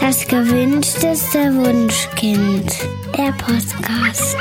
Das gewünschteste Wunschkind. Der Podcast.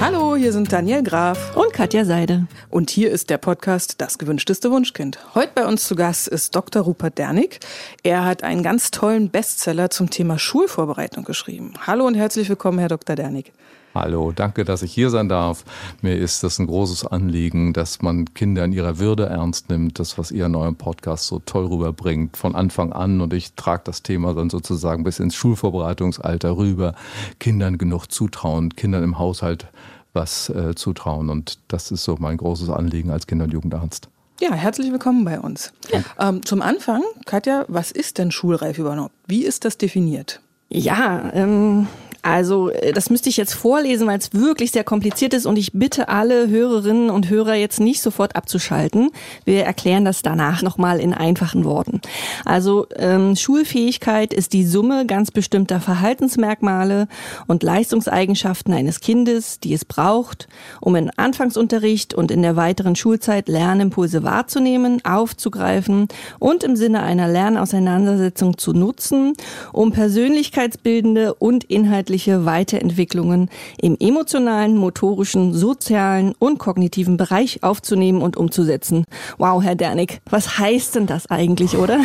Hallo, hier sind Daniel Graf und Katja Seide. Und hier ist der Podcast Das gewünschteste Wunschkind. Heute bei uns zu Gast ist Dr. Rupert Dernig. Er hat einen ganz tollen Bestseller zum Thema Schulvorbereitung geschrieben. Hallo und herzlich willkommen, Herr Dr. Dernig. Hallo, danke, dass ich hier sein darf. Mir ist das ein großes Anliegen, dass man Kinder in ihrer Würde ernst nimmt, das, was ihr in eurem Podcast so toll rüberbringt, von Anfang an. Und ich trage das Thema dann sozusagen bis ins Schulvorbereitungsalter rüber. Kindern genug zutrauen, Kindern im Haushalt was äh, zutrauen. Und das ist so mein großes Anliegen als Kinder- und Jugendarzt. Ja, herzlich willkommen bei uns. Ähm, zum Anfang, Katja, was ist denn schulreif überhaupt? Wie ist das definiert? Ja, ähm, also äh, das müsste ich jetzt vorlesen, weil es wirklich sehr kompliziert ist und ich bitte alle Hörerinnen und Hörer jetzt nicht sofort abzuschalten. Wir erklären das danach nochmal in einfachen Worten. Also ähm, Schulfähigkeit ist die Summe ganz bestimmter Verhaltensmerkmale und Leistungseigenschaften eines Kindes, die es braucht, um im Anfangsunterricht und in der weiteren Schulzeit Lernimpulse wahrzunehmen, aufzugreifen und im Sinne einer Lernauseinandersetzung zu nutzen, um persönlichkeitsbildende und inhaltliche berufliche Weiterentwicklungen im emotionalen, motorischen, sozialen und kognitiven Bereich aufzunehmen und umzusetzen. Wow, Herr Dernig, was heißt denn das eigentlich, oder?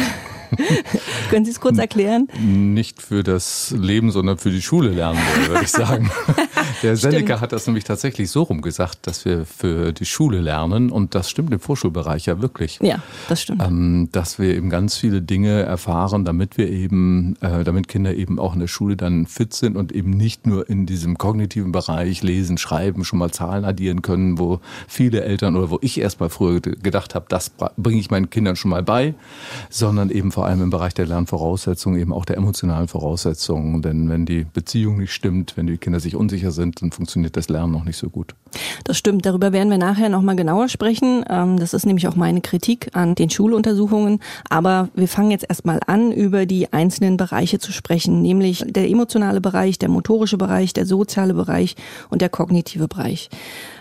Können Sie es kurz erklären? Nicht für das Leben, sondern für die Schule lernen, würde ich sagen. Der Seneca hat das nämlich tatsächlich so rum gesagt, dass wir für die Schule lernen und das stimmt im Vorschulbereich ja wirklich. Ja, das stimmt. Ähm, dass wir eben ganz viele Dinge erfahren, damit wir eben, äh, damit Kinder eben auch in der Schule dann fit sind und eben nicht nur in diesem kognitiven Bereich lesen, schreiben, schon mal Zahlen addieren können, wo viele Eltern oder wo ich erst mal früher gedacht habe, das bringe ich meinen Kindern schon mal bei, sondern eben vor allem im Bereich der Lernvoraussetzungen, eben auch der emotionalen Voraussetzungen. Denn wenn die Beziehung nicht stimmt, wenn die Kinder sich unsicher sind, dann funktioniert das Lernen noch nicht so gut. Das stimmt. Darüber werden wir nachher nochmal genauer sprechen. Ähm, das ist nämlich auch meine Kritik an den Schuluntersuchungen. Aber wir fangen jetzt erstmal an, über die einzelnen Bereiche zu sprechen, nämlich der emotionale Bereich, der motorische Bereich, der soziale Bereich und der kognitive Bereich.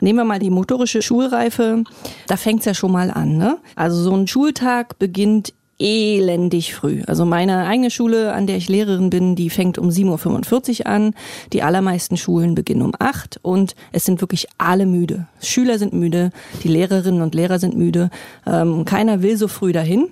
Nehmen wir mal die motorische Schulreife. Da fängt es ja schon mal an. Ne? Also so ein Schultag beginnt elendig früh. Also meine eigene Schule, an der ich Lehrerin bin, die fängt um 7.45 Uhr an. Die allermeisten Schulen beginnen um 8 und es sind wirklich alle müde. Schüler sind müde, die Lehrerinnen und Lehrer sind müde. Ähm, keiner will so früh dahin.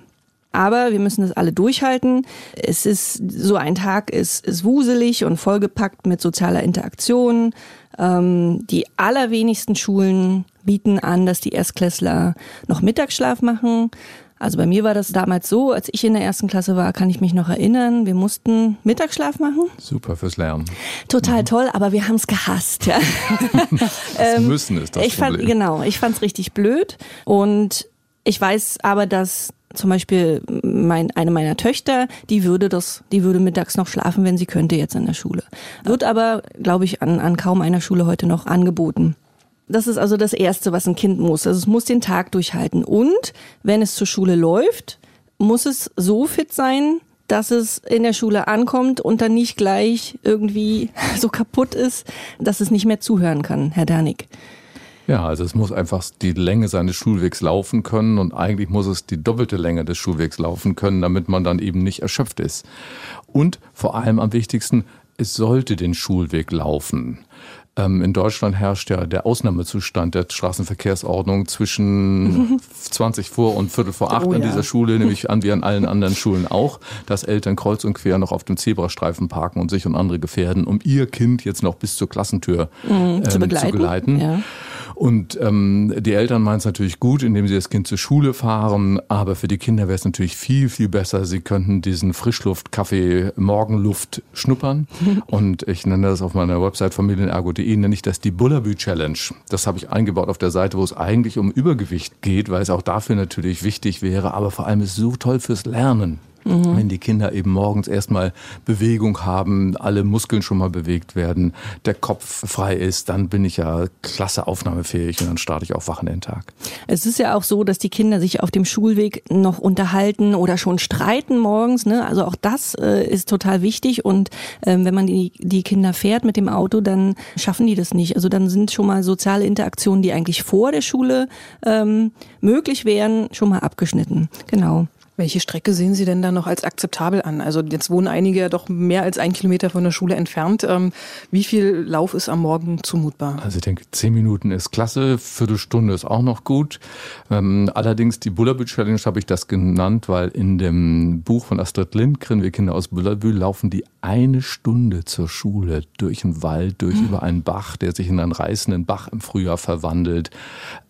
Aber wir müssen das alle durchhalten. Es ist so ein Tag ist, ist wuselig und vollgepackt mit sozialer Interaktion. Ähm, die allerwenigsten Schulen bieten an, dass die Erstklässler noch Mittagsschlaf machen. Also bei mir war das damals so, als ich in der ersten Klasse war, kann ich mich noch erinnern, wir mussten Mittagsschlaf machen. Super fürs Lernen. Total mhm. toll, aber wir haben es gehasst. Ja. das ähm, müssen ist das ich fand, Problem. Genau, ich fand es richtig blöd und ich weiß aber, dass zum Beispiel mein, eine meiner Töchter, die würde das, die würde mittags noch schlafen, wenn sie könnte jetzt in der Schule. Wird aber, glaube ich, an, an kaum einer Schule heute noch angeboten. Das ist also das Erste, was ein Kind muss. Also es muss den Tag durchhalten. Und wenn es zur Schule läuft, muss es so fit sein, dass es in der Schule ankommt und dann nicht gleich irgendwie so kaputt ist, dass es nicht mehr zuhören kann, Herr Dernig. Ja, also es muss einfach die Länge seines Schulwegs laufen können und eigentlich muss es die doppelte Länge des Schulwegs laufen können, damit man dann eben nicht erschöpft ist. Und vor allem am wichtigsten, es sollte den Schulweg laufen. Ähm, in Deutschland herrscht ja der Ausnahmezustand der Straßenverkehrsordnung zwischen 20 vor und Viertel vor acht oh, an ja. dieser Schule, nämlich an wie an allen anderen Schulen auch, dass Eltern kreuz und quer noch auf dem Zebrastreifen parken und sich und andere gefährden, um ihr Kind jetzt noch bis zur Klassentür mhm, ähm, zu begleiten. Zu geleiten. Ja. Und ähm, die Eltern meinen es natürlich gut, indem sie das Kind zur Schule fahren, aber für die Kinder wäre es natürlich viel, viel besser, sie könnten diesen Frischluft-Kaffee Morgenluft schnuppern. Und ich nenne das auf meiner Website familienergo.de, nenne ich das die Bullabü Challenge. Das habe ich eingebaut auf der Seite, wo es eigentlich um Übergewicht geht, weil es auch dafür natürlich wichtig wäre, aber vor allem ist es so toll fürs Lernen. Mhm. Wenn die Kinder eben morgens erstmal Bewegung haben, alle Muskeln schon mal bewegt werden, der Kopf frei ist, dann bin ich ja klasse aufnahmefähig und dann starte ich auch wach in den Tag. Es ist ja auch so, dass die Kinder sich auf dem Schulweg noch unterhalten oder schon streiten morgens. Ne? Also auch das äh, ist total wichtig. Und ähm, wenn man die, die Kinder fährt mit dem Auto, dann schaffen die das nicht. Also dann sind schon mal soziale Interaktionen, die eigentlich vor der Schule ähm, möglich wären, schon mal abgeschnitten. Genau. Welche Strecke sehen Sie denn da noch als akzeptabel an? Also jetzt wohnen einige ja doch mehr als ein Kilometer von der Schule entfernt. Ähm, wie viel Lauf ist am Morgen zumutbar? Also ich denke, zehn Minuten ist klasse, Viertelstunde ist auch noch gut. Ähm, allerdings die Bullerbü Challenge habe ich das genannt, weil in dem Buch von Astrid Lindgren, Wir Kinder aus Bullerbü, laufen die eine Stunde zur Schule durch einen Wald, durch mhm. über einen Bach, der sich in einen reißenden Bach im Frühjahr verwandelt.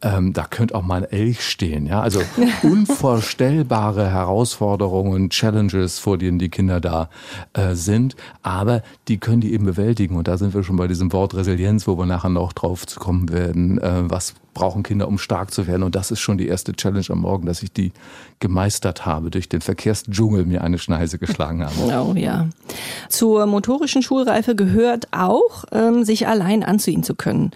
Ähm, da könnte auch mal ein Elch stehen. Ja, also unvorstellbare Herausforderungen, Challenges, vor denen die Kinder da äh, sind. Aber die können die eben bewältigen. Und da sind wir schon bei diesem Wort Resilienz, wo wir nachher noch drauf zu kommen werden. Äh, was brauchen Kinder, um stark zu werden? Und das ist schon die erste Challenge am Morgen, dass ich die gemeistert habe, durch den Verkehrsdschungel mir eine Schneise geschlagen habe. Oh ja. Zur motorischen Schulreife gehört auch, ähm, sich allein anziehen zu können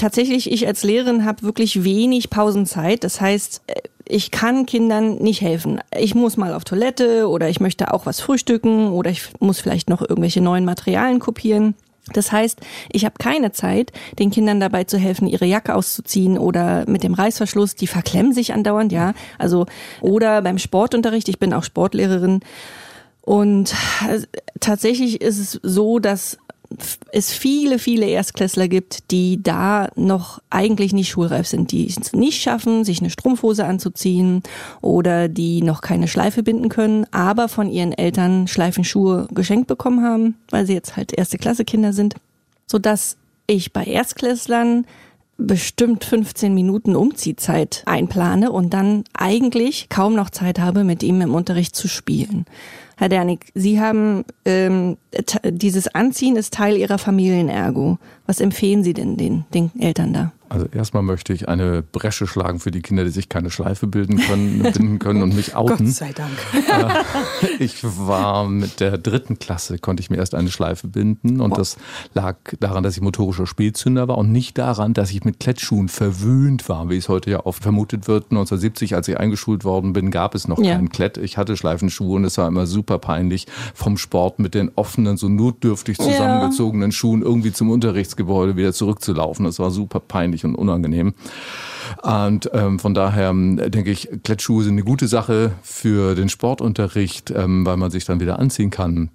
tatsächlich, ich als Lehrerin habe wirklich wenig Pausenzeit. Das heißt, äh, ich kann Kindern nicht helfen. Ich muss mal auf Toilette oder ich möchte auch was frühstücken oder ich muss vielleicht noch irgendwelche neuen Materialien kopieren. Das heißt, ich habe keine Zeit, den Kindern dabei zu helfen, ihre Jacke auszuziehen oder mit dem Reißverschluss, die verklemmen sich andauernd, ja. Also oder beim Sportunterricht, ich bin auch Sportlehrerin. Und äh, tatsächlich ist es so, dass es viele, viele Erstklässler gibt, die da noch eigentlich nicht schulreif sind, die es nicht schaffen, sich eine Strumpfhose anzuziehen oder die noch keine Schleife binden können, aber von ihren Eltern Schleifenschuhe geschenkt bekommen haben, weil sie jetzt halt erste Klasse Kinder sind, sodass ich bei Erstklässlern bestimmt 15 Minuten Umziehzeit einplane und dann eigentlich kaum noch Zeit habe, mit ihm im Unterricht zu spielen. Herr Dernig, Sie haben ähm, dieses Anziehen ist Teil Ihrer Familienergo. Was empfehlen Sie denn den, den Eltern da? Also erstmal möchte ich eine Bresche schlagen für die Kinder, die sich keine Schleife bilden können, binden können und mich outen. Gott sei Dank. Äh, ich war mit der dritten Klasse, konnte ich mir erst eine Schleife binden und das lag daran, dass ich motorischer Spätzünder war und nicht daran, dass ich mit Klettschuhen verwöhnt war, wie es heute ja oft vermutet wird. 1970, als ich eingeschult worden bin, gab es noch ja. keinen Klett. Ich hatte Schleifenschuhe und es war immer super peinlich, vom Sport mit den offenen, so notdürftig zusammengezogenen ja. Schuhen irgendwie zum Unterrichtsgebäude wieder zurückzulaufen. Das war super peinlich peinlich und unangenehm. Und ähm, von daher ähm, denke ich, Klettschuhe sind eine gute Sache für den Sportunterricht, ähm, weil man sich dann wieder anziehen kann.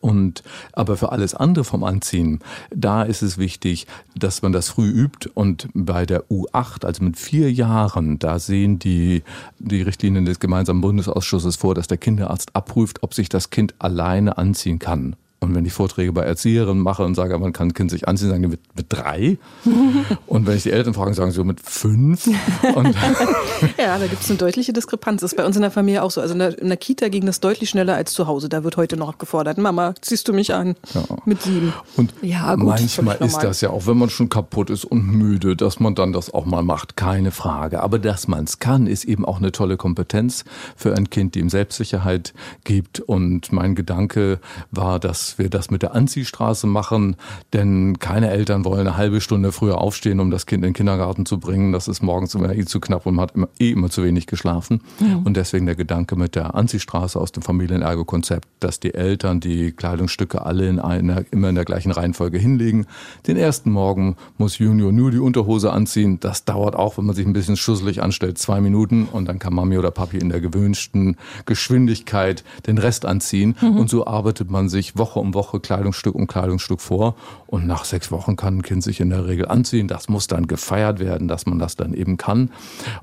Und aber für alles andere vom Anziehen, da ist es wichtig, dass man das früh übt. Und bei der U8, also mit vier Jahren, da sehen die, die Richtlinien des gemeinsamen Bundesausschusses vor, dass der Kinderarzt abprüft, ob sich das Kind alleine anziehen kann. Und wenn ich Vorträge bei Erzieherinnen mache und sage, man kann ein Kind sich anziehen, sagen die mit, mit drei. und wenn ich die Eltern frage, sagen sie so mit fünf. ja, da gibt es eine deutliche Diskrepanz. Das ist bei uns in der Familie auch so. Also in der, in der, Kita ging das deutlich schneller als zu Hause. Da wird heute noch gefordert, Mama, ziehst du mich an ja. mit sieben. Und ja, gut, manchmal ist das ja auch, wenn man schon kaputt ist und müde, dass man dann das auch mal macht, keine Frage. Aber dass man es kann, ist eben auch eine tolle Kompetenz für ein Kind, die ihm Selbstsicherheit gibt. Und mein Gedanke war, dass wir das mit der Anziehstraße machen, denn keine Eltern wollen eine halbe Stunde früher aufstehen, um das Kind in den Kindergarten zu bringen. Das ist morgens immer eh zu knapp und man hat immer, eh immer zu wenig geschlafen. Ja. Und deswegen der Gedanke mit der Anziehstraße aus dem Familienergo-Konzept, dass die Eltern die Kleidungsstücke alle in einer, immer in der gleichen Reihenfolge hinlegen. Den ersten Morgen muss Junior nur die Unterhose anziehen. Das dauert auch, wenn man sich ein bisschen schusselig anstellt, zwei Minuten und dann kann Mami oder Papi in der gewünschten Geschwindigkeit den Rest anziehen. Mhm. Und so arbeitet man sich Woche um Woche Kleidungsstück um Kleidungsstück vor. Und nach sechs Wochen kann ein Kind sich in der Regel anziehen. Das muss dann gefeiert werden, dass man das dann eben kann.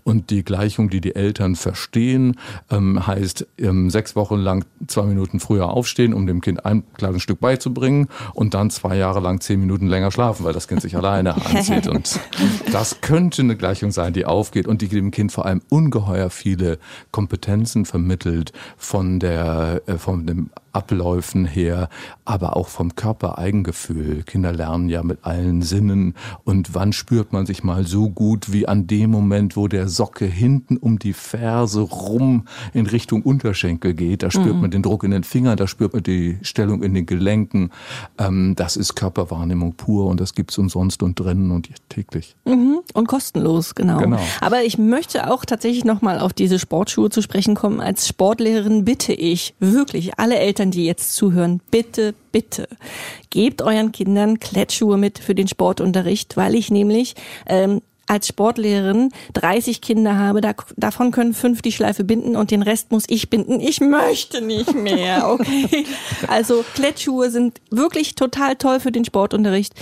Und die Gleichung, die die Eltern verstehen, ähm, heißt ähm, sechs Wochen lang zwei Minuten früher aufstehen, um dem Kind ein Kleidungsstück beizubringen und dann zwei Jahre lang zehn Minuten länger schlafen, weil das Kind sich alleine anzieht. Und das könnte eine Gleichung sein, die aufgeht und die dem Kind vor allem ungeheuer viele Kompetenzen vermittelt von der, äh, von dem Abläufen her, aber auch vom Körpereigengefühl. Kinder lernen ja mit allen Sinnen und wann spürt man sich mal so gut wie an dem Moment, wo der Socke hinten um die Ferse rum in Richtung Unterschenkel geht. Da spürt mhm. man den Druck in den Fingern, da spürt man die Stellung in den Gelenken. Ähm, das ist Körperwahrnehmung pur und das gibt's umsonst und drinnen und täglich. Mhm. Und kostenlos, genau. genau. Aber ich möchte auch tatsächlich nochmal auf diese Sportschuhe zu sprechen kommen. Als Sportlehrerin bitte ich wirklich alle Eltern, die jetzt zuhören, bitte, bitte, gebt euren Kindern Klettschuhe mit für den Sportunterricht, weil ich nämlich ähm, als Sportlehrerin 30 Kinder habe, da, davon können fünf die Schleife binden und den Rest muss ich binden. Ich möchte nicht mehr, okay? Also Klettschuhe sind wirklich total toll für den Sportunterricht.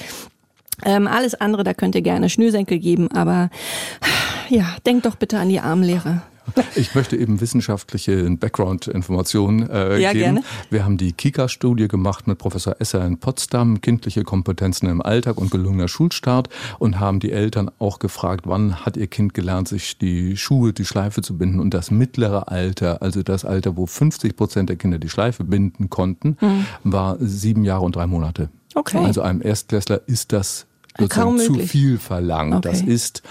Ähm, alles andere, da könnt ihr gerne Schnürsenkel geben, aber ja, denkt doch bitte an die Armlehrer. Ich möchte eben wissenschaftliche Background-Informationen äh, ja, geben. Gerne. Wir haben die Kika-Studie gemacht mit Professor Esser in Potsdam, kindliche Kompetenzen im Alltag und gelungener Schulstart und haben die Eltern auch gefragt, wann hat ihr Kind gelernt, sich die Schuhe, die Schleife zu binden und das mittlere Alter, also das Alter, wo 50 Prozent der Kinder die Schleife binden konnten, mhm. war sieben Jahre und drei Monate. Okay. Also einem Erstklässler ist das sozusagen zu viel verlangt. Okay. Das ist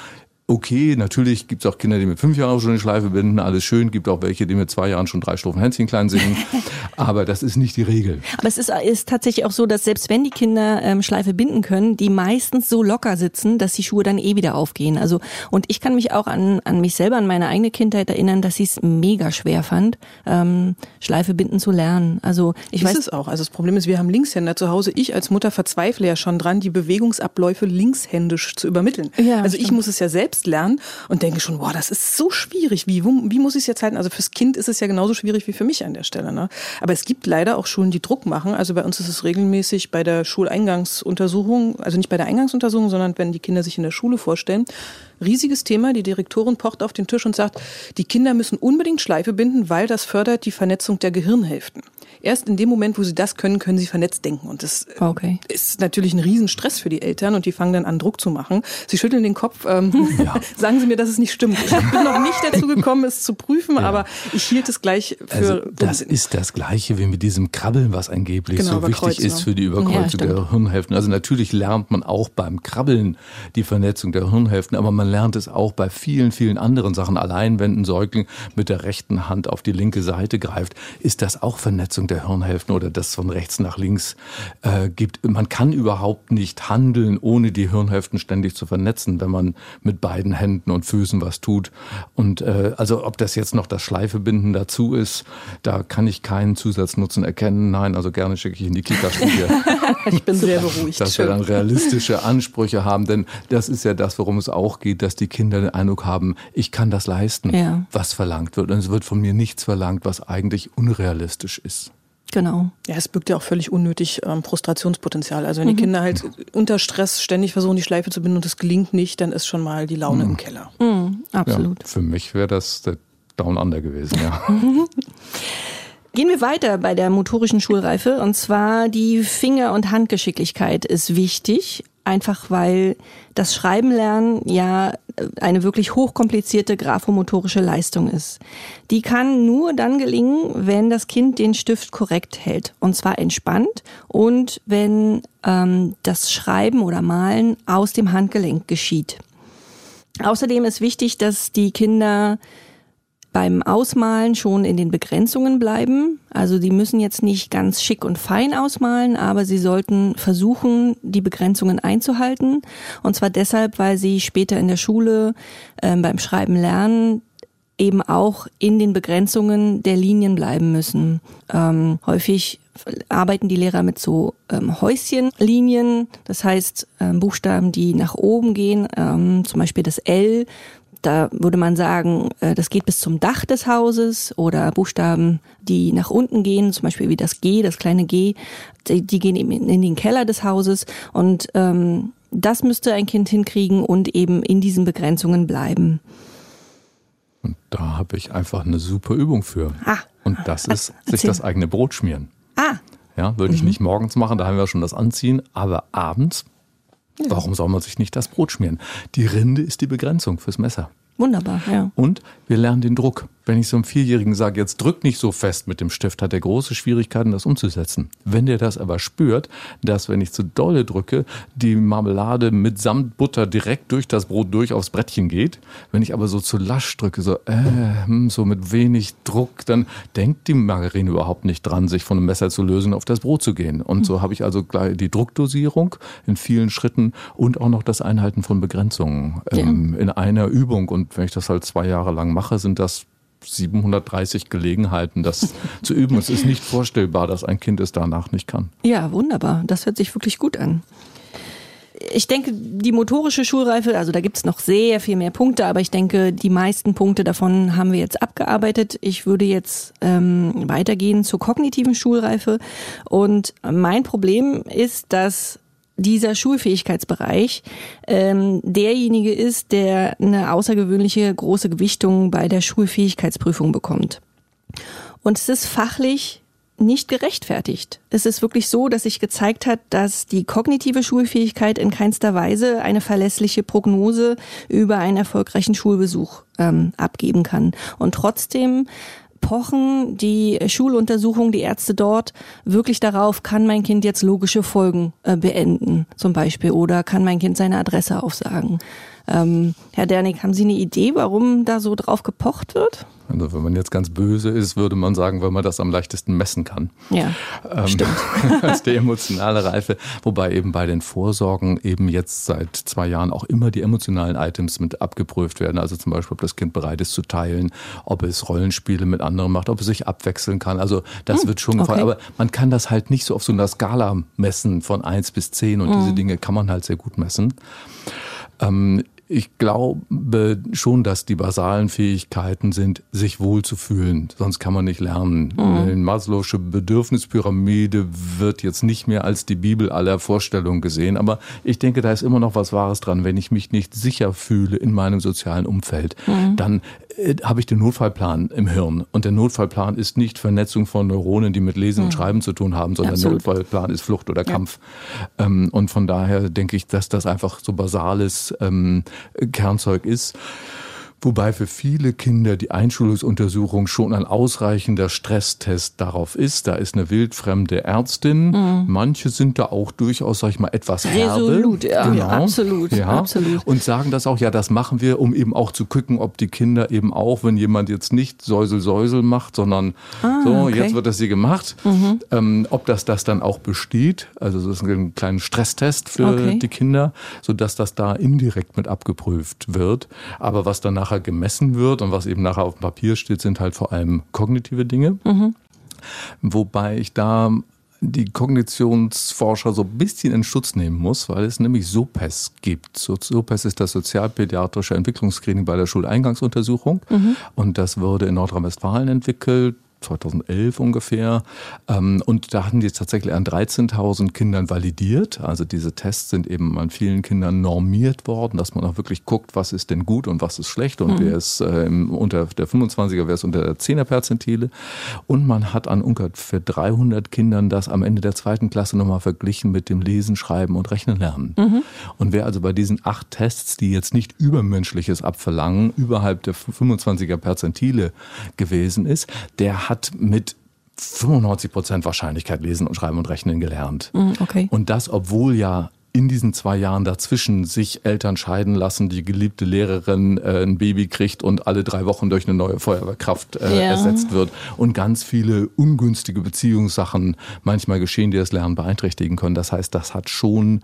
okay, natürlich gibt es auch Kinder, die mit fünf Jahren schon eine Schleife binden, alles schön. Gibt auch welche, die mit zwei Jahren schon drei Strophen Hänschen klein singen. Aber das ist nicht die Regel. Aber es ist, ist tatsächlich auch so, dass selbst wenn die Kinder ähm, Schleife binden können, die meistens so locker sitzen, dass die Schuhe dann eh wieder aufgehen. Also und ich kann mich auch an, an mich selber, an meine eigene Kindheit erinnern, dass ich es mega schwer fand, ähm, Schleife binden zu lernen. Also ich ist weiß es auch. Also das Problem ist, wir haben Linkshänder zu Hause. Ich als Mutter verzweifle ja schon dran, die Bewegungsabläufe linkshändisch zu übermitteln. Ja, also ich muss es ja selbst selbst lernen und denke schon, boah, das ist so schwierig. Wie, wie muss ich es jetzt halten? Also fürs Kind ist es ja genauso schwierig wie für mich an der Stelle. Ne? Aber es gibt leider auch Schulen, die Druck machen. Also bei uns ist es regelmäßig bei der Schuleingangsuntersuchung, also nicht bei der Eingangsuntersuchung, sondern wenn die Kinder sich in der Schule vorstellen, riesiges Thema. Die Direktorin pocht auf den Tisch und sagt, die Kinder müssen unbedingt Schleife binden, weil das fördert die Vernetzung der Gehirnhälften. Erst in dem Moment, wo sie das können, können sie vernetzt denken. Und das okay. ist natürlich ein Riesenstress für die Eltern und die fangen dann an, Druck zu machen. Sie schütteln den Kopf. Ähm, ja. sagen Sie mir, dass es nicht stimmt. Ich bin noch nicht dazu gekommen, es zu prüfen, ja. aber ich hielt es gleich für. Also das ist das Gleiche wie mit diesem Krabbeln, was angeblich genau, so wichtig ist für die Überkreuzung ja, der Hirnhälften. Also natürlich lernt man auch beim Krabbeln die Vernetzung der Hirnhälften, aber man lernt es auch bei vielen, vielen anderen Sachen. Allein wenn ein Säugling mit der rechten Hand auf die linke Seite greift, ist das auch Vernetzung der Hirnhälften oder das von rechts nach links äh, gibt. Man kann überhaupt nicht handeln, ohne die Hirnhälften ständig zu vernetzen, wenn man mit beiden Händen und Füßen was tut. Und äh, also ob das jetzt noch das Schleifebinden dazu ist, da kann ich keinen Zusatznutzen erkennen. Nein, also gerne schicke ich in die Kita-Studie. ich bin sehr beruhigt. Dass wir dann realistische Ansprüche haben, denn das ist ja das, worum es auch geht, dass die Kinder den Eindruck haben, ich kann das leisten, ja. was verlangt wird. Und es wird von mir nichts verlangt, was eigentlich unrealistisch ist. Genau. Ja, es birgt ja auch völlig unnötig ähm, Frustrationspotenzial. Also wenn mhm. die Kinder halt unter Stress ständig versuchen, die Schleife zu binden und es gelingt nicht, dann ist schon mal die Laune mhm. im Keller. Mhm, absolut. Ja, für mich wäre das der Down Under gewesen, ja. Gehen wir weiter bei der motorischen Schulreife. Und zwar die Finger- und Handgeschicklichkeit ist wichtig einfach weil das Schreiben lernen ja eine wirklich hochkomplizierte graphomotorische Leistung ist. Die kann nur dann gelingen, wenn das Kind den Stift korrekt hält und zwar entspannt und wenn ähm, das Schreiben oder Malen aus dem Handgelenk geschieht. Außerdem ist wichtig, dass die Kinder beim Ausmalen schon in den Begrenzungen bleiben. Also die müssen jetzt nicht ganz schick und fein ausmalen, aber sie sollten versuchen, die Begrenzungen einzuhalten. Und zwar deshalb, weil sie später in der Schule ähm, beim Schreiben lernen eben auch in den Begrenzungen der Linien bleiben müssen. Ähm, häufig arbeiten die Lehrer mit so ähm, Häuschenlinien, das heißt ähm, Buchstaben, die nach oben gehen, ähm, zum Beispiel das L da würde man sagen, äh, das geht bis zum Dach des Hauses oder Buchstaben, die nach unten gehen, zum Beispiel wie das G, das kleine G, die, die gehen eben in den Keller des Hauses und ähm, das müsste ein Kind hinkriegen und eben in diesen Begrenzungen bleiben. Und da habe ich einfach eine super Übung für. Ah, und das ist Erzähl. sich das eigene Brot schmieren. Ah. Ja, würde ich mhm. nicht morgens machen, da haben wir schon das Anziehen, aber abends ja. Warum soll man sich nicht das Brot schmieren? Die Rinde ist die Begrenzung fürs Messer. Wunderbar, ja. Und wir lernen den Druck. Wenn ich so einem Vierjährigen sage, jetzt drück nicht so fest mit dem Stift, hat er große Schwierigkeiten, das umzusetzen. Wenn der das aber spürt, dass wenn ich zu dolle drücke, die Marmelade mitsamt Butter direkt durch das Brot durch aufs Brettchen geht, wenn ich aber so zu lasch drücke, so, äh, hm, so mit wenig Druck, dann denkt die Margarine überhaupt nicht dran, sich von einem Messer zu lösen, auf das Brot zu gehen. Und so habe ich also gleich die Druckdosierung in vielen Schritten und auch noch das Einhalten von Begrenzungen ähm, ja. in einer Übung. Und wenn ich das halt zwei Jahre lang mache, sind das 730 Gelegenheiten, das zu üben. Es ist nicht vorstellbar, dass ein Kind es danach nicht kann. Ja, wunderbar. Das hört sich wirklich gut an. Ich denke, die motorische Schulreife, also da gibt es noch sehr viel mehr Punkte, aber ich denke, die meisten Punkte davon haben wir jetzt abgearbeitet. Ich würde jetzt ähm, weitergehen zur kognitiven Schulreife. Und mein Problem ist, dass dieser Schulfähigkeitsbereich ähm, derjenige ist, der eine außergewöhnliche große Gewichtung bei der Schulfähigkeitsprüfung bekommt. Und es ist fachlich nicht gerechtfertigt. Es ist wirklich so, dass sich gezeigt hat, dass die kognitive Schulfähigkeit in keinster Weise eine verlässliche Prognose über einen erfolgreichen Schulbesuch ähm, abgeben kann. Und trotzdem pochen die Schuluntersuchungen, die Ärzte dort wirklich darauf, kann mein Kind jetzt logische Folgen äh, beenden, zum Beispiel, oder kann mein Kind seine Adresse aufsagen. Ähm, Herr Dernig, haben Sie eine Idee, warum da so drauf gepocht wird? Also wenn man jetzt ganz böse ist, würde man sagen, weil man das am leichtesten messen kann. Ja, ähm, stimmt. als die emotionale Reife. Wobei eben bei den Vorsorgen eben jetzt seit zwei Jahren auch immer die emotionalen Items mit abgeprüft werden. Also zum Beispiel, ob das Kind bereit ist zu teilen, ob es Rollenspiele mit anderen macht, ob es sich abwechseln kann. Also das hm, wird schon gefallen. Okay. Aber man kann das halt nicht so auf so einer Skala messen von eins bis zehn und hm. diese Dinge kann man halt sehr gut messen. Ähm, ich glaube schon, dass die basalen Fähigkeiten sind, sich wohlzufühlen. Sonst kann man nicht lernen. Mhm. Eine Maslow'sche Bedürfnispyramide wird jetzt nicht mehr als die Bibel aller Vorstellungen gesehen. Aber ich denke, da ist immer noch was Wahres dran. Wenn ich mich nicht sicher fühle in meinem sozialen Umfeld, mhm. dann äh, habe ich den Notfallplan im Hirn. Und der Notfallplan ist nicht Vernetzung von Neuronen, die mit Lesen mhm. und Schreiben zu tun haben, sondern der Notfallplan ist Flucht oder Kampf. Ähm, und von daher denke ich, dass das einfach so basales ähm, Kernzeug ist. Wobei für viele Kinder die Einschulungsuntersuchung schon ein ausreichender Stresstest darauf ist. Da ist eine wildfremde Ärztin. Mhm. Manche sind da auch durchaus, sag ich mal, etwas herbe. Resolut, ja. Genau. Absolut, ja. absolut. Und sagen das auch, ja, das machen wir, um eben auch zu gucken, ob die Kinder eben auch, wenn jemand jetzt nicht Säusel, Säusel macht, sondern ah, so, okay. jetzt wird das sie gemacht, mhm. ähm, ob das das dann auch besteht. Also das ist ein kleiner Stresstest für okay. die Kinder, sodass das da indirekt mit abgeprüft wird. Aber was dann nachher nachher gemessen wird und was eben nachher auf dem Papier steht, sind halt vor allem kognitive Dinge. Mhm. Wobei ich da die Kognitionsforscher so ein bisschen in Schutz nehmen muss, weil es nämlich SOPES gibt. SOPES ist das sozialpädiatrische Entwicklungsscreening bei der Schuleingangsuntersuchung mhm. und das wurde in Nordrhein-Westfalen entwickelt 2011 ungefähr. Ähm, und da hatten die tatsächlich an 13.000 Kindern validiert. Also diese Tests sind eben an vielen Kindern normiert worden, dass man auch wirklich guckt, was ist denn gut und was ist schlecht und mhm. wer ist äh, unter der 25er, wer ist unter der 10er Perzentile. Und man hat an ungefähr 300 Kindern das am Ende der zweiten Klasse nochmal verglichen mit dem Lesen, Schreiben und Rechnen lernen. Mhm. Und wer also bei diesen acht Tests, die jetzt nicht übermenschliches abverlangen, überhalb der 25er Perzentile gewesen ist, der hat hat mit 95 Prozent Wahrscheinlichkeit lesen und schreiben und rechnen gelernt. Mm, okay. Und das, obwohl ja in diesen zwei Jahren dazwischen sich Eltern scheiden lassen, die geliebte Lehrerin äh, ein Baby kriegt und alle drei Wochen durch eine neue Feuerwehrkraft äh, ja. ersetzt wird und ganz viele ungünstige Beziehungssachen manchmal geschehen, die das Lernen beeinträchtigen können. Das heißt, das hat schon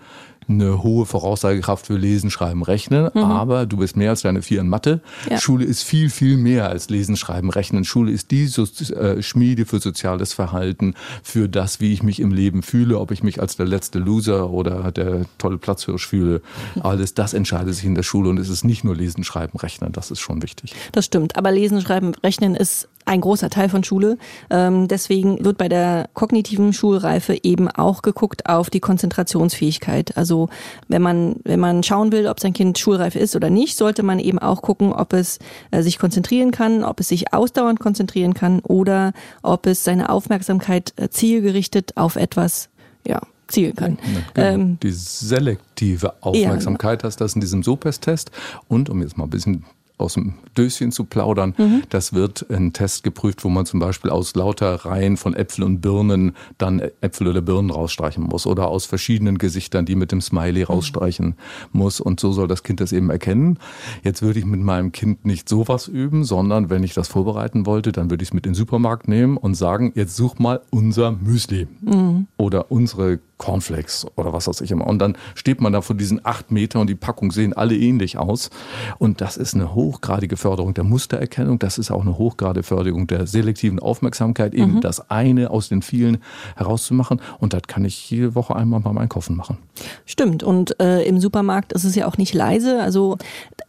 eine hohe Voraussagekraft für Lesen, Schreiben, Rechnen, mhm. aber du bist mehr als deine Vier in Mathe. Ja. Schule ist viel, viel mehr als Lesen, Schreiben, Rechnen. Schule ist die so äh, Schmiede für soziales Verhalten, für das, wie ich mich im Leben fühle, ob ich mich als der letzte Loser oder der tolle Platzhirsch fühle. Alles das entscheidet sich in der Schule und es ist nicht nur Lesen, Schreiben, Rechnen. Das ist schon wichtig. Das stimmt. Aber Lesen, Schreiben, Rechnen ist ein großer Teil von Schule. Ähm, deswegen wird bei der kognitiven Schulreife eben auch geguckt auf die Konzentrationsfähigkeit. Also wenn man, wenn man schauen will, ob sein Kind schulreif ist oder nicht, sollte man eben auch gucken, ob es äh, sich konzentrieren kann, ob es sich ausdauernd konzentrieren kann oder ob es seine Aufmerksamkeit äh, zielgerichtet auf etwas ja, zielen kann. Ja, genau. ähm, die selektive Aufmerksamkeit ja, genau. heißt das in diesem SOPES-Test. Und um jetzt mal ein bisschen aus dem Döschen zu plaudern. Mhm. Das wird in Test geprüft, wo man zum Beispiel aus lauter Reihen von Äpfel und Birnen dann Äpfel oder Birnen rausstreichen muss oder aus verschiedenen Gesichtern, die mit dem Smiley rausstreichen mhm. muss. Und so soll das Kind das eben erkennen. Jetzt würde ich mit meinem Kind nicht sowas üben, sondern wenn ich das vorbereiten wollte, dann würde ich es mit in den Supermarkt nehmen und sagen, jetzt such mal unser Müsli mhm. oder unsere Cornflakes oder was weiß ich immer. Und dann steht man da vor diesen acht Meter und die Packungen sehen alle ähnlich aus. Und das ist eine hochgradige Förderung der Mustererkennung. Das ist auch eine hochgradige Förderung der selektiven Aufmerksamkeit, eben mhm. das eine aus den vielen herauszumachen. Und das kann ich jede Woche einmal beim Einkaufen machen. Stimmt. Und äh, im Supermarkt ist es ja auch nicht leise. Also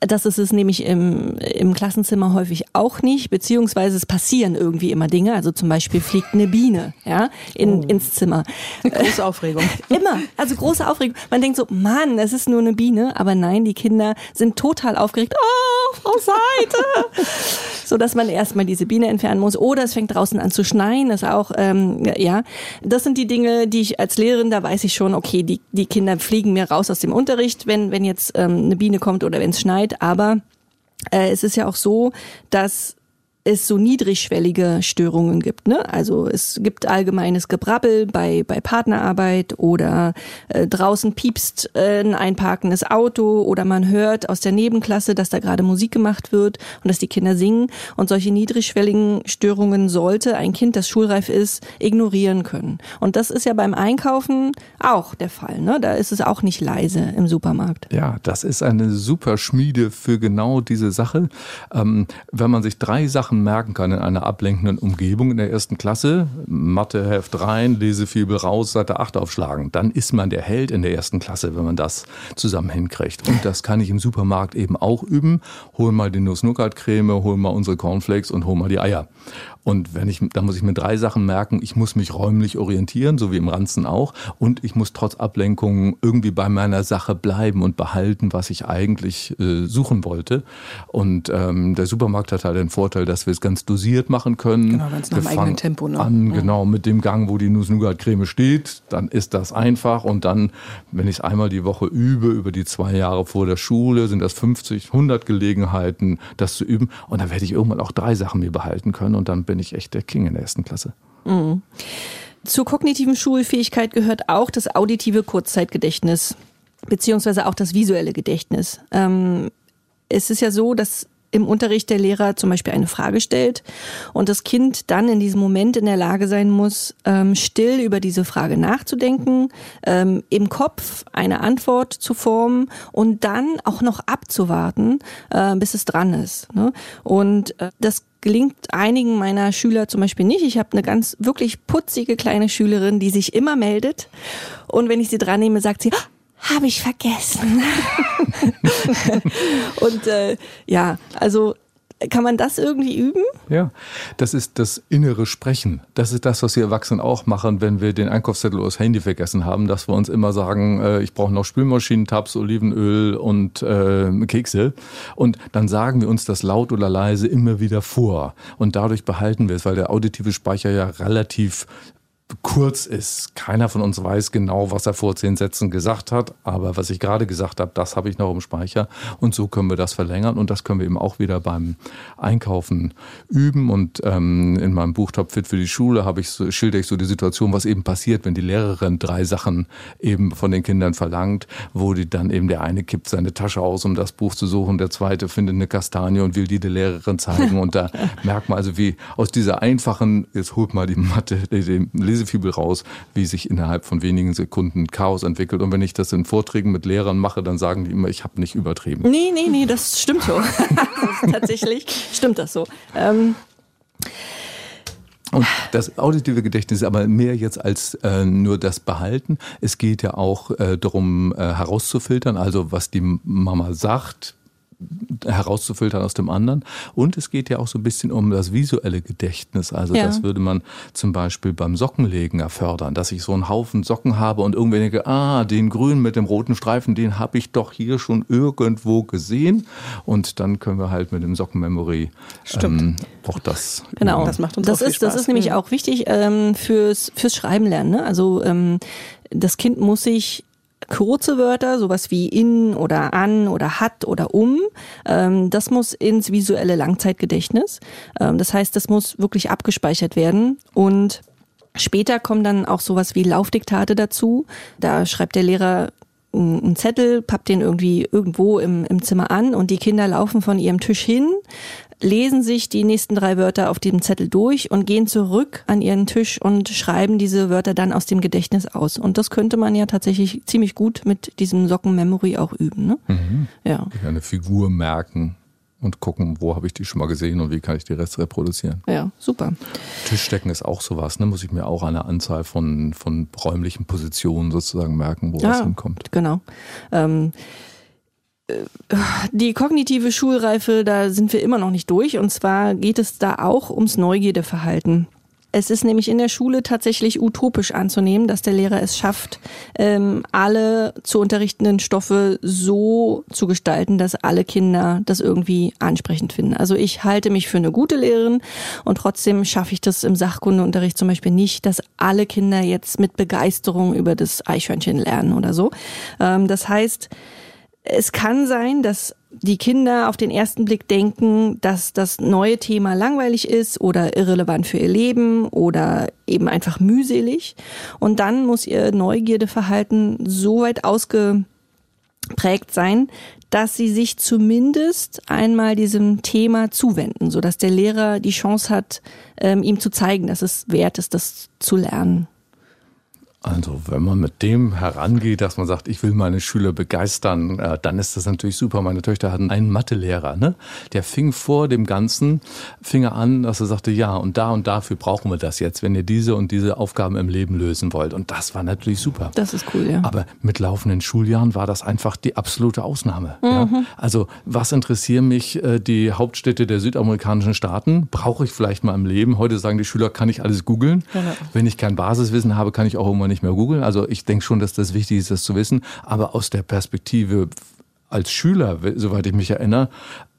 das ist es nämlich im, im Klassenzimmer häufig auch nicht, beziehungsweise es passieren irgendwie immer Dinge. Also zum Beispiel fliegt eine Biene ja, in, oh. ins Zimmer. Große Aufregung. Aufregung. Immer. Also große Aufregung. Man denkt so, Mann, es ist nur eine Biene. Aber nein, die Kinder sind total aufgeregt. Oh, Frau Seite. so dass man erstmal diese Biene entfernen muss. Oder es fängt draußen an zu schneien. Das auch, ähm, ja. Das sind die Dinge, die ich als Lehrerin, da weiß ich schon, okay, die, die Kinder fliegen mir raus aus dem Unterricht, wenn, wenn jetzt ähm, eine Biene kommt oder wenn es schneit. Aber äh, es ist ja auch so, dass es so niedrigschwellige Störungen gibt. Ne? Also es gibt allgemeines Gebrabbel bei, bei Partnerarbeit oder äh, draußen piepst äh, ein einparkendes Auto oder man hört aus der Nebenklasse, dass da gerade Musik gemacht wird und dass die Kinder singen. Und solche niedrigschwelligen Störungen sollte ein Kind, das schulreif ist, ignorieren können. Und das ist ja beim Einkaufen auch der Fall. Ne? Da ist es auch nicht leise im Supermarkt. Ja, das ist eine super Schmiede für genau diese Sache. Ähm, wenn man sich drei Sachen Sachen merken kann in einer ablenkenden Umgebung in der ersten Klasse, Matheheft rein, Lesefibel raus, Seite 8 aufschlagen, dann ist man der Held in der ersten Klasse, wenn man das zusammen hinkriegt. Und das kann ich im Supermarkt eben auch üben. Hol mal die Nuss-Nougat-Creme, hol mal unsere Cornflakes und hol mal die Eier. Und wenn ich, da muss ich mir drei Sachen merken. Ich muss mich räumlich orientieren, so wie im Ranzen auch. Und ich muss trotz Ablenkungen irgendwie bei meiner Sache bleiben und behalten, was ich eigentlich äh, suchen wollte. Und ähm, der Supermarkt hat halt den Vorteil, dass wir es ganz dosiert machen können. Genau, ganz nach dem eigenen Tempo. Ne? An, mhm. Genau, mit dem Gang, wo die Nuss-Nougat-Creme steht, dann ist das einfach. Und dann, wenn ich es einmal die Woche übe, über die zwei Jahre vor der Schule, sind das 50, 100 Gelegenheiten, das zu üben. Und dann werde ich irgendwann auch drei Sachen mir behalten können. Und dann bin ich echt der King in der ersten Klasse. Mhm. Zur kognitiven Schulfähigkeit gehört auch das auditive Kurzzeitgedächtnis, beziehungsweise auch das visuelle Gedächtnis. Ähm, es ist ja so, dass im Unterricht der Lehrer zum Beispiel eine Frage stellt und das Kind dann in diesem Moment in der Lage sein muss, ähm, still über diese Frage nachzudenken, ähm, im Kopf eine Antwort zu formen und dann auch noch abzuwarten, äh, bis es dran ist. Ne? Und äh, das gelingt einigen meiner Schüler zum Beispiel nicht. Ich habe eine ganz wirklich putzige kleine Schülerin, die sich immer meldet und wenn ich sie dran nehme, sagt sie, habe ich vergessen. und äh, ja, also kann man das irgendwie üben? Ja, das ist das innere Sprechen. Das ist das, was wir Erwachsenen auch machen, wenn wir den Einkaufszettel oder das Handy vergessen haben, dass wir uns immer sagen, äh, ich brauche noch Spülmaschinen, Tabs, Olivenöl und äh, Kekse. Und dann sagen wir uns das laut oder leise immer wieder vor. Und dadurch behalten wir es, weil der auditive Speicher ja relativ kurz ist. Keiner von uns weiß genau, was er vor zehn Sätzen gesagt hat, aber was ich gerade gesagt habe, das habe ich noch im Speicher und so können wir das verlängern und das können wir eben auch wieder beim Einkaufen üben und ähm, in meinem Buch Top Fit für die Schule habe ich so, schilder ich so die Situation, was eben passiert, wenn die Lehrerin drei Sachen eben von den Kindern verlangt, wo die dann eben der eine kippt seine Tasche aus, um das Buch zu suchen, der zweite findet eine Kastanie und will die der Lehrerin zeigen und da merkt man also, wie aus dieser einfachen, jetzt holt mal die Mathe, die Lese Lesefibel raus, wie sich innerhalb von wenigen Sekunden Chaos entwickelt. Und wenn ich das in Vorträgen mit Lehrern mache, dann sagen die immer, ich habe nicht übertrieben. Nee, nee, nee, das stimmt so. Tatsächlich stimmt das so. Ähm und das auditive Gedächtnis ist aber mehr jetzt als äh, nur das Behalten. Es geht ja auch äh, darum, äh, herauszufiltern, also was die Mama sagt, herauszufiltern aus dem anderen. Und es geht ja auch so ein bisschen um das visuelle Gedächtnis. Also ja. das würde man zum Beispiel beim Sockenlegen erfördern, dass ich so einen Haufen Socken habe und irgendwie denke, ah, den grünen mit dem roten Streifen, den habe ich doch hier schon irgendwo gesehen. Und dann können wir halt mit dem Sockenmemory ähm, auch das. Genau, das macht uns das auch ist, Spaß. Das ist nämlich mhm. auch wichtig ähm, fürs, fürs Schreiben lernen. Ne? Also ähm, das Kind muss sich kurze Wörter, sowas wie in oder an oder hat oder um. Ähm, das muss ins visuelle Langzeitgedächtnis. Ähm, das heißt, das muss wirklich abgespeichert werden und Später kommen dann auch sowas wie Laufdiktate dazu. Da schreibt der Lehrer einen Zettel, pappt den irgendwie irgendwo im, im Zimmer an und die Kinder laufen von ihrem Tisch hin, lesen sich die nächsten drei Wörter auf dem Zettel durch und gehen zurück an ihren Tisch und schreiben diese Wörter dann aus dem Gedächtnis aus. Und das könnte man ja tatsächlich ziemlich gut mit diesem Socken-Memory auch üben. Ne? Mhm. Ja. Eine Figur merken und gucken, wo habe ich die schon mal gesehen und wie kann ich die Rest reproduzieren. Ja, super. Tischdecken ist auch sowas, ne? Muss ich mir auch eine Anzahl von, von räumlichen Positionen sozusagen merken, wo ja, was hinkommt. Genau. Ähm, äh, die kognitive Schulreife, da sind wir immer noch nicht durch. Und zwar geht es da auch ums Neugierdeverhalten. Es ist nämlich in der Schule tatsächlich utopisch anzunehmen, dass der Lehrer es schafft, ähm, alle zu unterrichtenden Stoffe so zu gestalten, dass alle Kinder das irgendwie ansprechend finden. Also ich halte mich für eine gute Lehrerin und trotzdem schaffe ich das im Sachkundeunterricht zum Beispiel nicht, dass alle Kinder jetzt mit Begeisterung über das Eichhörnchen lernen oder so. Ähm, das heißt, es kann sein, dass die Kinder auf den ersten Blick denken, dass das neue Thema langweilig ist oder irrelevant für ihr Leben oder eben einfach mühselig. Und dann muss ihr Neugierdeverhalten so weit ausgeprägt sein, dass sie sich zumindest einmal diesem Thema zuwenden, sodass der Lehrer die Chance hat, ähm, ihm zu zeigen, dass es wert ist, das zu lernen. Also wenn man mit dem herangeht, dass man sagt, ich will meine Schüler begeistern, äh, dann ist das natürlich super. Meine Töchter hatten einen Mathelehrer, ne? der fing vor dem Ganzen, fing er an, dass er sagte, ja, und da und dafür brauchen wir das jetzt, wenn ihr diese und diese Aufgaben im Leben lösen wollt. Und das war natürlich super. Das ist cool, ja. Aber mit laufenden Schuljahren war das einfach die absolute Ausnahme. Mhm. Ja? Also was interessieren mich äh, die Hauptstädte der südamerikanischen Staaten? Brauche ich vielleicht mal im Leben? Heute sagen die Schüler, kann ich alles googeln. Ja. Wenn ich kein Basiswissen habe, kann ich auch irgendwann nicht mehr googeln. Also ich denke schon, dass das wichtig ist, das zu wissen. Aber aus der Perspektive als Schüler, soweit ich mich erinnere,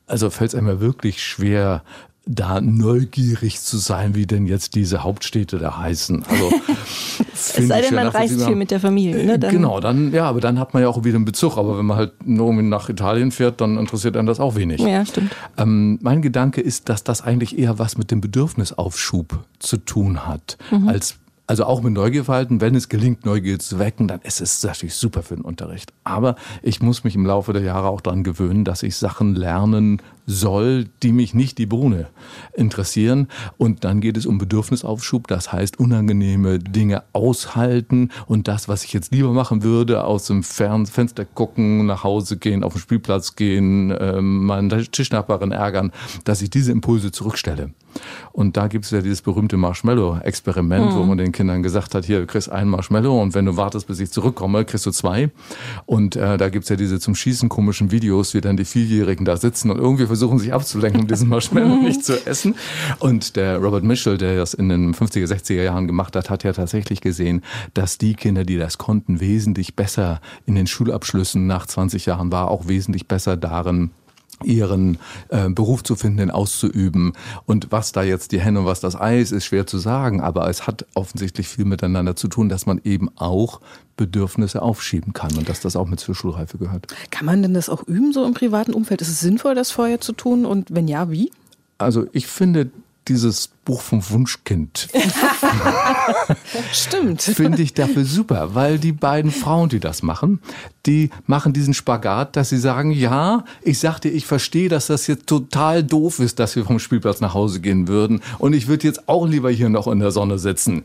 also fällt es einem wirklich schwer, da neugierig zu sein, wie denn jetzt diese Hauptstädte da heißen. Also, es sei denn, man reist viel mit der Familie. Ne? Dann genau, dann, ja, aber dann hat man ja auch wieder einen Bezug. Aber wenn man halt nur nach Italien fährt, dann interessiert einen das auch wenig. Ja, stimmt. Ähm, mein Gedanke ist, dass das eigentlich eher was mit dem Bedürfnisaufschub zu tun hat, mhm. als also auch mit Neugierverhalten, wenn es gelingt, Neugier zu wecken, dann ist es natürlich super für den Unterricht. Aber ich muss mich im Laufe der Jahre auch daran gewöhnen, dass ich Sachen lernen soll, die mich nicht die Bohne interessieren. Und dann geht es um Bedürfnisaufschub, das heißt unangenehme Dinge aushalten und das, was ich jetzt lieber machen würde, aus dem Fern Fenster gucken, nach Hause gehen, auf den Spielplatz gehen, äh, meine Tischnachbarin ärgern, dass ich diese Impulse zurückstelle. Und da gibt es ja dieses berühmte Marshmallow-Experiment, mhm. wo man den Kindern gesagt hat, hier, du kriegst einen Marshmallow und wenn du wartest, bis ich zurückkomme, kriegst du zwei. Und äh, da es ja diese zum Schießen komischen Videos, wie dann die Vierjährigen da sitzen und irgendwie versuchen, sich abzulenken, um diesen Marshmallow nicht zu essen. Und der Robert Mischel, der das in den 50er, 60er Jahren gemacht hat, hat ja tatsächlich gesehen, dass die Kinder, die das konnten, wesentlich besser in den Schulabschlüssen nach 20 Jahren war, auch wesentlich besser darin, ihren äh, Beruf zu finden, den auszuüben. Und was da jetzt die Henne und was das Ei ist, ist schwer zu sagen, aber es hat offensichtlich viel miteinander zu tun, dass man eben auch Bedürfnisse aufschieben kann und dass das auch mit zur Schulreife gehört. Kann man denn das auch üben, so im privaten Umfeld? Ist es sinnvoll, das vorher zu tun? Und wenn ja, wie? Also ich finde, dieses Buch vom Wunschkind. Stimmt. Finde ich dafür super, weil die beiden Frauen, die das machen, die machen diesen Spagat, dass sie sagen, ja, ich sagte, ich verstehe, dass das jetzt total doof ist, dass wir vom Spielplatz nach Hause gehen würden und ich würde jetzt auch lieber hier noch in der Sonne sitzen.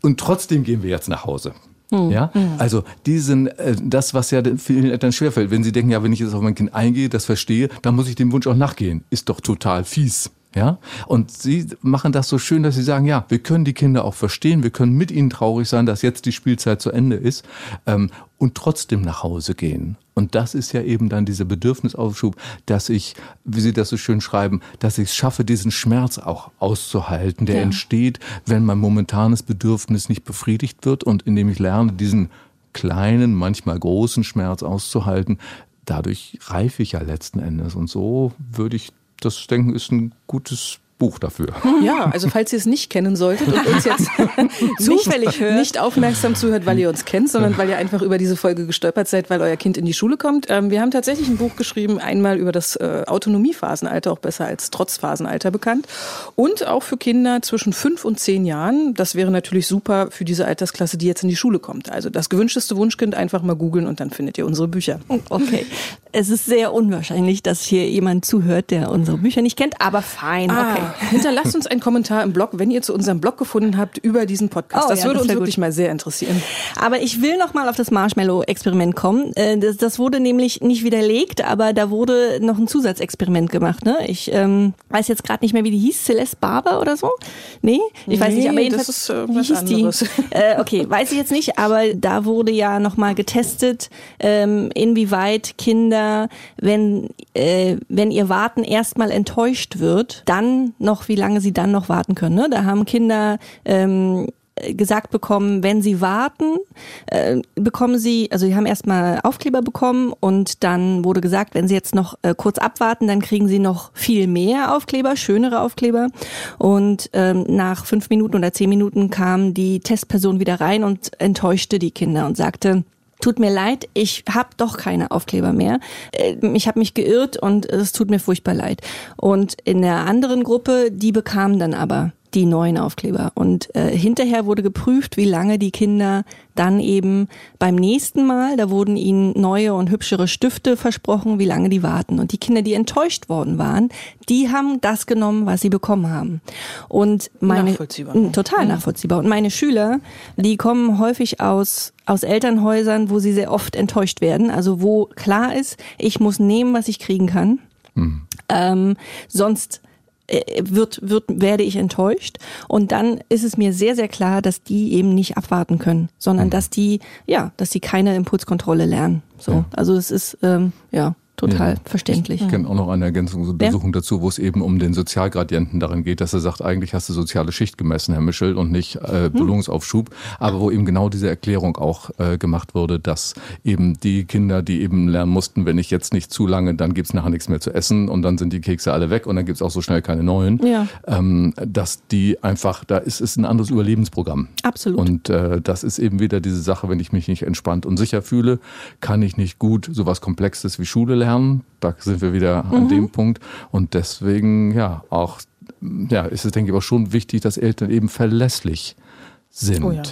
Und trotzdem gehen wir jetzt nach Hause. Hm. Ja, hm. also diesen, äh, das, was ja vielen Eltern schwerfällt, wenn sie denken, ja, wenn ich jetzt auf mein Kind eingehe, das verstehe, dann muss ich dem Wunsch auch nachgehen. Ist doch total fies. Ja, und sie machen das so schön, dass sie sagen, ja, wir können die Kinder auch verstehen, wir können mit ihnen traurig sein, dass jetzt die Spielzeit zu Ende ist ähm, und trotzdem nach Hause gehen. Und das ist ja eben dann dieser Bedürfnisaufschub, dass ich, wie Sie das so schön schreiben, dass ich es schaffe, diesen Schmerz auch auszuhalten, der ja. entsteht, wenn mein momentanes Bedürfnis nicht befriedigt wird und indem ich lerne, diesen kleinen, manchmal großen Schmerz auszuhalten, dadurch reife ich ja letzten Endes. Und so würde ich das denken ist ein gutes Buch dafür. Ja, also falls ihr es nicht kennen solltet und uns jetzt Zufällig nicht, hört. nicht aufmerksam zuhört, weil ihr uns kennt, sondern weil ihr einfach über diese Folge gestolpert seid, weil euer Kind in die Schule kommt. Ähm, wir haben tatsächlich ein Buch geschrieben, einmal über das äh, Autonomiephasenalter, auch besser als Trotzphasenalter bekannt. Und auch für Kinder zwischen fünf und zehn Jahren. Das wäre natürlich super für diese Altersklasse, die jetzt in die Schule kommt. Also das gewünschteste Wunschkind einfach mal googeln und dann findet ihr unsere Bücher. Okay. Es ist sehr unwahrscheinlich, dass hier jemand zuhört, der unsere Bücher nicht kennt, aber fein. Ah, Okay. Hinterlasst uns einen Kommentar im Blog, wenn ihr zu unserem Blog gefunden habt über diesen Podcast. Oh das ja, würde das uns wirklich gut. mal sehr interessieren. Aber ich will noch mal auf das Marshmallow-Experiment kommen. Äh, Das, das wurde nämlich nicht widerlegt, aber da wurde noch ein Zusatzexperiment gemacht. Ne? Ich ähm, weiß jetzt gerade nicht mehr, wie die hieß. Celeste Barber oder so? Nee, ich weiß Nee, nicht. Aber das jedenfalls, ist irgendwas wie hieß anderes. die? Äh, okay, weiß ich jetzt nicht. Aber da wurde ja noch mal getestet, ähm, inwieweit Kinder, wenn äh, wenn ihr Warten erstmal enttäuscht wird, dann noch, wie lange sie dann noch warten können. Ne? Da haben Kinder ähm, gesagt bekommen, wenn sie warten, äh, bekommen sie, also sie haben erstmal Aufkleber bekommen und dann wurde gesagt, wenn sie jetzt noch äh, kurz abwarten, dann kriegen sie noch viel mehr Aufkleber, schönere Aufkleber. Und ähm, nach fünf Minuten oder zehn Minuten kam die Testperson wieder rein und enttäuschte die Kinder und sagte, Tut mir leid, ich habe doch keine Aufkleber mehr. Äh, Ich habe mich geirrt und es tut mir furchtbar leid. Und in der anderen Gruppe, die bekamen dann aber die neuen Aufkleber. Und äh, hinterher wurde geprüft, wie lange die Kinder dann eben beim nächsten Mal, da wurden ihnen neue und hübschere Stifte versprochen, wie lange die warten. Und die Kinder, die enttäuscht worden waren, die haben das genommen, was sie bekommen haben. Und meine Nachvollziehbar. Mm, total nachvollziehbar. Und meine Schüler, die kommen häufig aus aus Elternhäusern, wo sie sehr oft enttäuscht werden. Also wo klar ist, ich muss nehmen, was ich kriegen kann. Ähm, sonst wird, wird, werde ich enttäuscht. Und dann ist es mir sehr, sehr klar, dass die eben nicht abwarten können, sondern dass die, ja, dass sie keine Impulskontrolle lernen. So. Also es ist, ähm, ja, total Ja. verständlich. Ich kenne auch noch eine Ergänzungsuntersuchung dazu, wo es eben um den Sozialgradienten darin geht, dass er sagt, eigentlich hast du soziale Schicht gemessen, Herr Mischel, und nicht äh, Belohnungsaufschub. Aber wo eben genau diese Erklärung auch äh, gemacht wurde, dass eben die Kinder, die eben lernen mussten, wenn ich jetzt nicht zu lange, dann gibt's nachher nichts mehr zu essen und dann sind die Kekse alle weg und dann gibt's auch so schnell keine neuen. Ja. Ähm, dass die einfach, da ist es ein anderes Überlebensprogramm. Absolut. Und äh, das ist eben wieder diese Sache, wenn ich mich nicht entspannt und sicher fühle, kann ich nicht gut sowas Komplexes wie Schule lernen. Da sind wir wieder Mhm. an dem Punkt. Und deswegen, ja, auch, ja, ist es, denke ich, aber schon wichtig, dass Eltern eben verlässlich sind. Oh ja.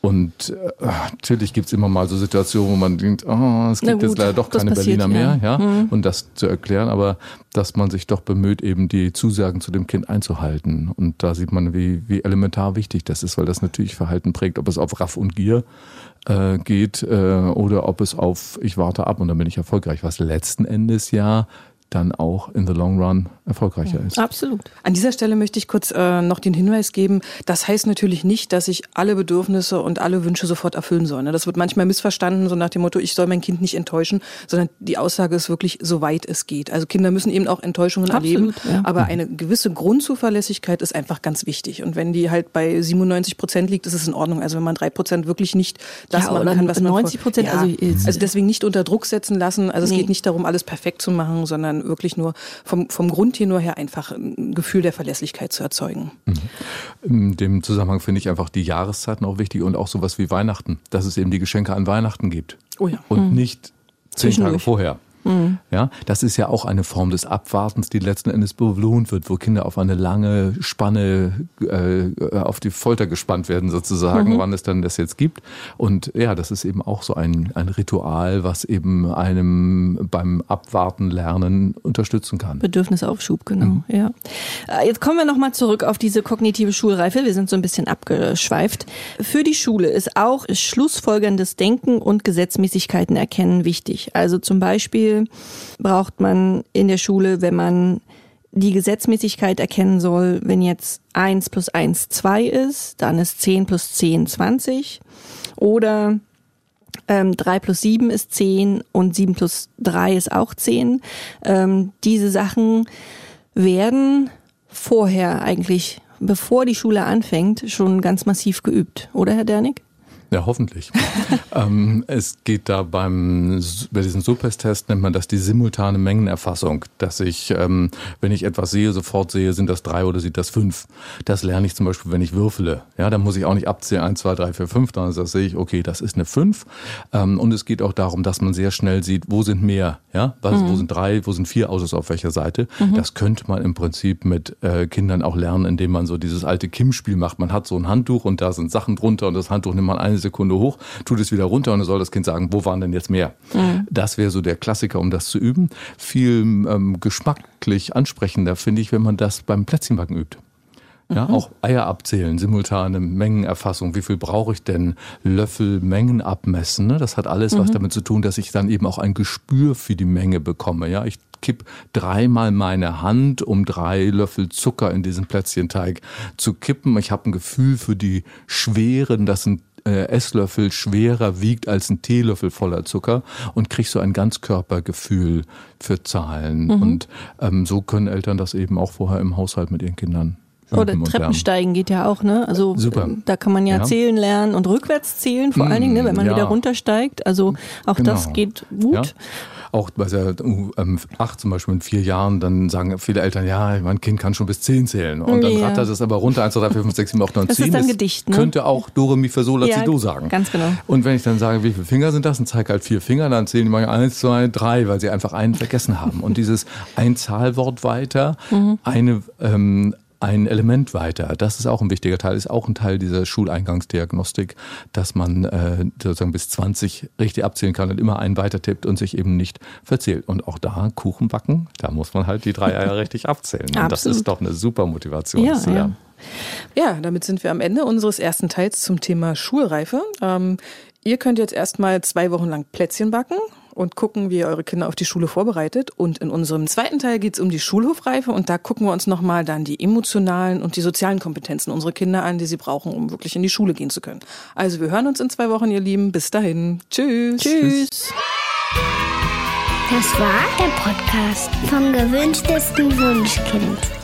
Und äh, natürlich gibt's immer mal so Situationen, wo man denkt, oh, es gibt jetzt gut, leider doch keine passiert, Berliner mehr, ja, ja. Mhm. und das zu erklären, aber dass man sich doch bemüht, eben die Zusagen zu dem Kind einzuhalten. Und da sieht man, wie, wie elementar wichtig das ist, weil das natürlich Verhalten prägt, ob es auf Raff und Gier äh, geht äh, oder ob es auf ich warte ab und dann bin ich erfolgreich, was letzten Endes ja dann auch in the long run erfolgreicher ist. Absolut. An dieser Stelle möchte ich kurz äh, noch den Hinweis geben, das heißt natürlich nicht, dass ich alle Bedürfnisse und alle Wünsche sofort erfüllen soll. ne? Das wird manchmal missverstanden, so nach dem Motto, ich soll mein Kind nicht enttäuschen, sondern die Aussage ist wirklich, soweit es geht. Also Kinder müssen eben auch Enttäuschungen Absolut, erleben, ja. aber eine gewisse Grundzuverlässigkeit ist einfach ganz wichtig. Und wenn die halt bei 97 Prozent liegt, ist es in Ordnung. Also wenn man drei Prozent wirklich nicht das Ja, machen kann, was man 90%, vor- ja, also also deswegen nicht unter Druck setzen lassen. Also es Nee. geht nicht darum, alles perfekt zu machen, sondern wirklich nur vom, vom Grundtenor her einfach ein Gefühl der Verlässlichkeit zu erzeugen. In dem Zusammenhang finde ich einfach die Jahreszeiten auch wichtig und auch sowas wie Weihnachten, dass es eben die Geschenke an Weihnachten gibt. Oh ja. Und nicht zehn Tage Zwischendurch. Vorher. Ja, das ist ja auch eine Form des Abwartens, die letzten Endes belohnt wird, wo Kinder auf eine lange Spanne äh, auf die Folter gespannt werden sozusagen, wann es dann das jetzt gibt. Und ja, das ist eben auch so ein, ein Ritual, was eben einem beim Abwarten lernen unterstützen kann. Bedürfnisaufschub, genau, ja. Äh, Jetzt kommen wir nochmal zurück auf diese kognitive Schulreife. Wir sind so ein bisschen abgeschweift. Für die Schule ist auch schlussfolgerndes Denken und Gesetzmäßigkeiten erkennen wichtig. Also zum Beispiel braucht man in der Schule, wenn man die Gesetzmäßigkeit erkennen soll, wenn jetzt 1 plus 1 2 ist, dann ist 10 plus 10 20. Oder ähm, 3 plus 7 ist 10 und 7 plus 3 ist auch 10. Ähm, diese Sachen werden vorher eigentlich, bevor die Schule anfängt, schon ganz massiv geübt, oder Herr Dernig? Ja, hoffentlich. ähm, es geht da beim, bei diesem SOPES-Test nennt man das die simultane Mengenerfassung, dass ich, ähm, wenn ich etwas sehe, sofort sehe, sind das drei oder sind das fünf. Das lerne ich zum Beispiel, wenn ich würfele. Ja, da muss ich auch nicht abzählen, eins, zwei, drei, vier, fünf, dann sehe ich, okay, das ist eine fünf. Ähm, und es geht auch darum, dass man sehr schnell sieht, wo sind mehr, ja, was, mhm. wo sind drei, wo sind vier Autos auf welcher Seite. Mhm. Das könnte man im Prinzip mit äh, Kindern auch lernen, indem man so dieses alte Kim-Spiel macht. Man hat so ein Handtuch und da sind Sachen drunter und das Handtuch nimmt man eine eine Sekunde hoch, tut es wieder runter und dann soll das Kind sagen, wo waren denn jetzt mehr? Mhm. Das wäre so der Klassiker, um das zu üben. Viel ähm, geschmacklich ansprechender finde ich, wenn man das beim Plätzchenbacken übt. Ja, mhm. auch Eier abzählen, simultane Mengenerfassung. Wie viel brauche ich denn? Löffel, Mengen abmessen. Ne? Das hat alles mhm. was damit zu tun, dass ich dann eben auch ein Gespür für die Menge bekomme. Ja, ich kipp dreimal meine Hand, um drei Löffel Zucker in diesen Plätzchenteig zu kippen. Ich habe ein Gefühl für die Schweren. Das sind Esslöffel schwerer wiegt als ein Teelöffel voller Zucker und kriegst so ein Ganzkörpergefühl für Zahlen. Mhm. Und ähm, so können Eltern das eben auch vorher im Haushalt mit ihren Kindern oder Treppensteigen geht ja auch, ne? Also Super. da kann man ja, ja, zählen lernen und rückwärts zählen, vor allen Dingen, ne, wenn man ja. wieder runtersteigt. Also auch genau. das geht gut. Ja auch bei der U8 zum Beispiel in vier Jahren, dann sagen viele Eltern, ja, mein Kind kann schon bis zehn zählen. Und dann ja. rattert es aber runter, 1, 2, 3, 4, 5, 6, 7, 8, 9, 10. Das ist ein Gedicht, ne? Könnte auch Dore, Mi, Fa, Sol, La, ja, Do sagen. ganz genau. Und wenn ich dann sage, wie viele Finger sind das, und zeige halt vier Finger, dann zählen die mal eins, zwei, drei, weil sie einfach einen vergessen haben. Und dieses ein Zahlwort weiter, mhm. eine ähm, ein Element weiter. Das ist auch ein wichtiger Teil, ist auch ein Teil dieser Schuleingangsdiagnostik, dass man äh, sozusagen bis 20 richtig abzählen kann und immer einen weiter tippt und sich eben nicht verzählt. Und auch da Kuchen backen, da muss man halt die drei Eier richtig abzählen. Und das ist doch eine super Motivation, ja, zu lernen. Ja. ja, damit sind wir am Ende unseres ersten Teils zum Thema Schulreife. Ähm, ihr könnt jetzt erstmal zwei Wochen lang Plätzchen backen und gucken, wie ihr eure Kinder auf die Schule vorbereitet. Und in unserem zweiten Teil geht es um die Schulhofreife und da gucken wir uns nochmal dann die emotionalen und die sozialen Kompetenzen unserer Kinder an, die sie brauchen, um wirklich in die Schule gehen zu können. Also wir hören uns in zwei Wochen, ihr Lieben. Bis dahin. Tschüss. Tschüss. Das war der Podcast vom gewünschtesten Wunschkind.